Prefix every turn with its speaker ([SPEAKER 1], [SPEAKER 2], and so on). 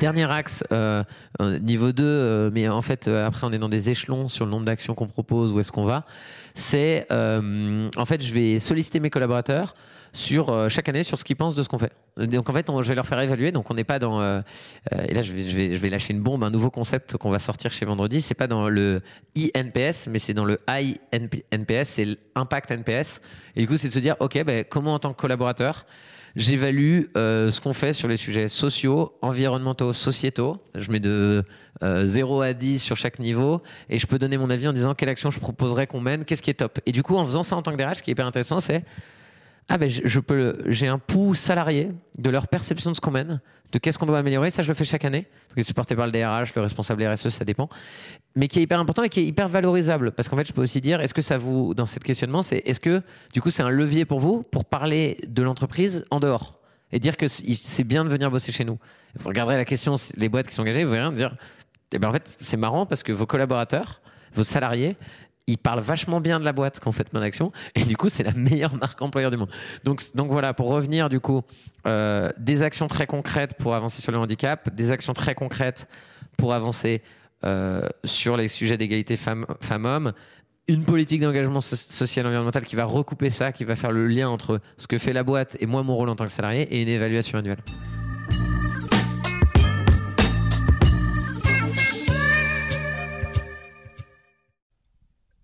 [SPEAKER 1] Dernier axe, euh, euh, niveau 2, euh, mais en fait, après, on est dans des échelons sur le nombre d'actions qu'on propose, où est-ce qu'on va, c'est, en fait, je vais solliciter mes collaborateurs sur chaque année sur ce qu'ils pensent de ce qu'on fait. Donc en fait, on- je vais leur faire évaluer. Donc on n'est pas dans et là je vais, je vais je vais lâcher une bombe, un nouveau concept qu'on va sortir chez Vendredi. C'est pas dans le INPS, mais c'est dans le INPS, c'est l'impact NPS. Et du coup, c'est de se dire ok, ben, comment en tant que collaborateur J'évalue euh, ce qu'on fait sur les sujets sociaux, environnementaux, sociétaux. Je mets de euh, 0 à 10 sur chaque niveau et je peux donner mon avis en disant quelle action je proposerais qu'on mène, qu'est-ce qui est top. Et du coup, en faisant ça en tant que DRH, ce qui est hyper intéressant, c'est ah ben je, peux j'ai un pouls salarié de leur perception de ce qu'on mène, de qu'est-ce qu'on doit améliorer. Ça, je le fais chaque année. Donc, est supporté par le DRH, le responsable RSE, ça dépend. Mais qui est hyper important et qui est hyper valorisable. Parce qu'en fait, je peux aussi dire, est-ce que ça vous, dans cet questionnement, c'est est-ce que du coup, c'est un levier pour vous pour parler de l'entreprise en dehors et dire que c'est bien de venir bosser chez nous? Vous regarderez la question, les boîtes qui sont engagées, vous verrez dire. Eh ben en fait, c'est marrant parce que vos collaborateurs, vos salariés, ils parlent vachement bien de la boîte vous faites Main Action et du coup c'est la meilleure marque employeur du monde. Donc, voilà, pour revenir du coup, euh, des actions très concrètes pour avancer sur le handicap, des actions très concrètes pour avancer euh, sur les sujets d'égalité femmes- femmes-hommes, une politique d'engagement so- social environnemental qui va recouper ça, qui va faire le lien entre ce que fait la boîte et moi mon rôle en tant que salarié et une évaluation annuelle.